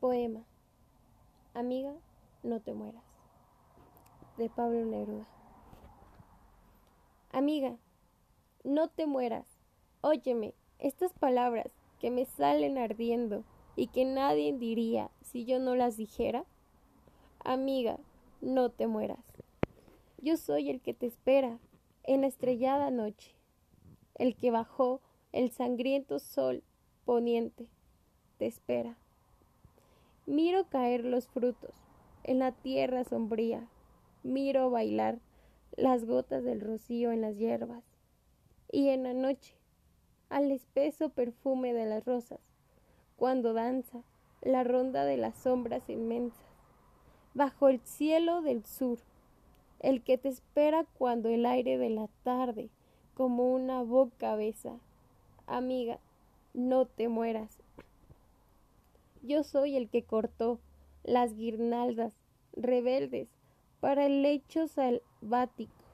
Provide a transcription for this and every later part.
Poema. Amiga, no te mueras. De Pablo Neruda. Amiga, no te mueras. Óyeme, estas palabras que me salen ardiendo y que nadie diría si yo no las dijera. Amiga, no te mueras. Yo soy el que te espera en la estrellada noche, el que bajó el sangriento sol poniente, te espera. Miro caer los frutos en la tierra sombría, miro bailar las gotas del rocío en las hierbas, y en la noche, al espeso perfume de las rosas, cuando danza la ronda de las sombras inmensas, bajo el cielo del sur, el que te espera cuando el aire de la tarde, como una boca besa. Amiga, no te mueras. Yo soy el que cortó las guirnaldas rebeldes para el lecho selvático,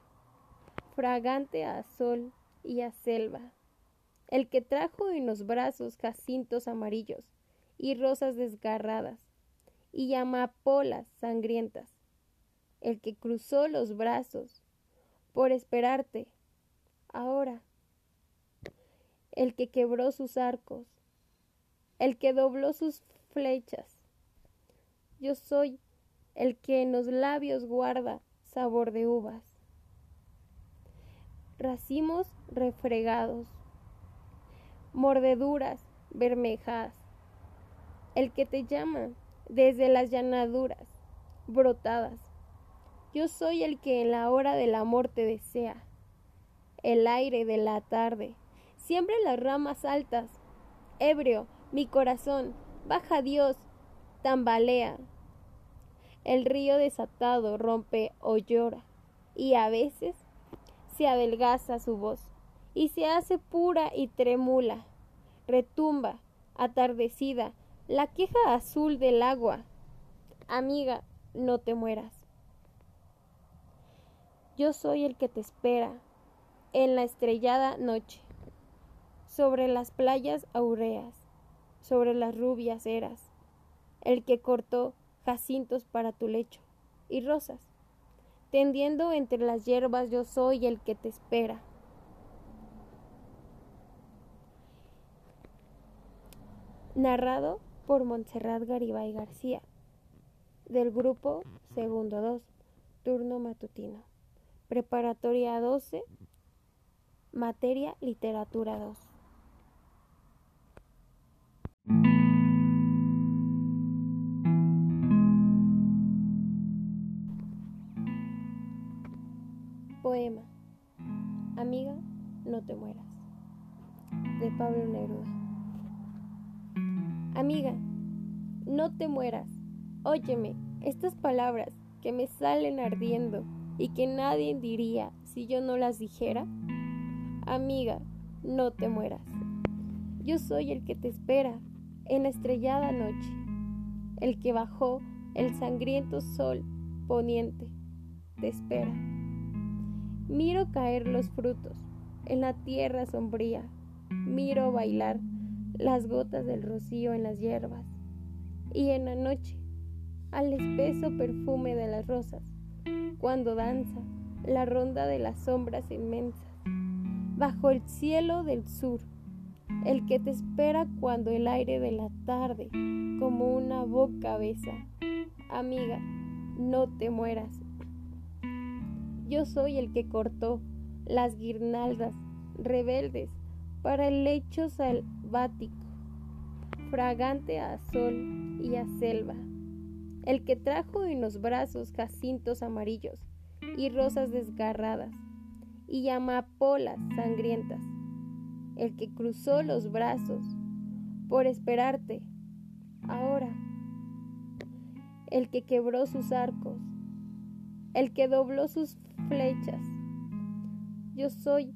fragante a sol y a selva, el que trajo en los brazos jacintos amarillos y rosas desgarradas y amapolas sangrientas, el que cruzó los brazos por esperarte ahora, el que quebró sus arcos, el que dobló sus flechas. Yo soy el que en los labios guarda sabor de uvas. Racimos refregados, mordeduras bermejas, el que te llama desde las llanaduras brotadas. Yo soy el que en la hora del amor te desea, el aire de la tarde, siempre las ramas altas, ebrio, mi corazón, baja Dios, tambalea. El río desatado rompe o llora, y a veces se adelgaza su voz, y se hace pura y tremula, retumba, atardecida, la queja azul del agua. Amiga, no te mueras. Yo soy el que te espera en la estrellada noche, sobre las playas aureas sobre las rubias eras, el que cortó jacintos para tu lecho y rosas. Tendiendo entre las hierbas yo soy el que te espera. Narrado por Montserrat Garibay García, del grupo Segundo 2, turno matutino. Preparatoria 12, materia literatura 2. Poema. Amiga, no te mueras. De Pablo Neruda. Amiga, no te mueras. Óyeme, estas palabras que me salen ardiendo y que nadie diría si yo no las dijera. Amiga, no te mueras. Yo soy el que te espera en la estrellada noche, el que bajó el sangriento sol poniente, te espera. Miro caer los frutos en la tierra sombría, miro bailar las gotas del rocío en las hierbas, y en la noche, al espeso perfume de las rosas, cuando danza la ronda de las sombras inmensas, bajo el cielo del sur, el que te espera cuando el aire de la tarde, como una boca besa. Amiga, no te mueras. Yo soy el que cortó las guirnaldas rebeldes para el lecho selvático, fragante a sol y a selva, el que trajo en los brazos jacintos amarillos y rosas desgarradas y amapolas sangrientas, el que cruzó los brazos por esperarte ahora, el que quebró sus arcos, el que dobló sus flechas. Yo soy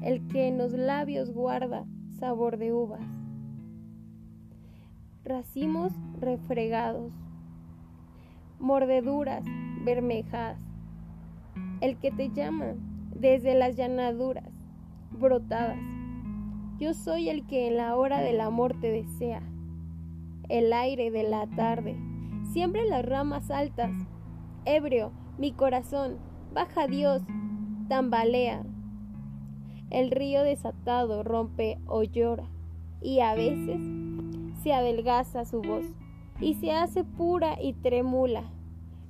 el que en los labios guarda sabor de uvas. Racimos refregados, mordeduras bermejas, el que te llama desde las llanaduras brotadas. Yo soy el que en la hora del amor te desea, el aire de la tarde, siembra las ramas altas. Ebrio, mi corazón, baja Dios, tambalea. El río desatado rompe o llora, y a veces se adelgaza su voz, y se hace pura y tremula.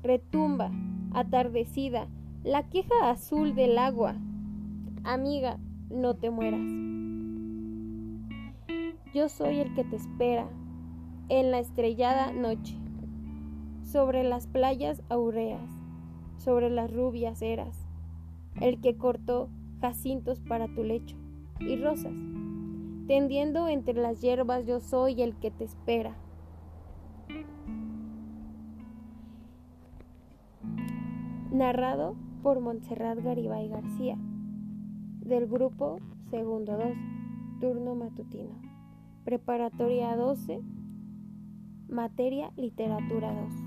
Retumba, atardecida, la queja azul del agua. Amiga, no te mueras. Yo soy el que te espera en la estrellada noche, sobre las playas aureas, sobre las rubias eras, el que cortó jacintos para tu lecho y rosas. Tendiendo entre las hierbas yo soy el que te espera. Narrado por Montserrat Garibay García, del grupo Segundo 2, turno matutino. Preparatoria 12, materia literatura 2.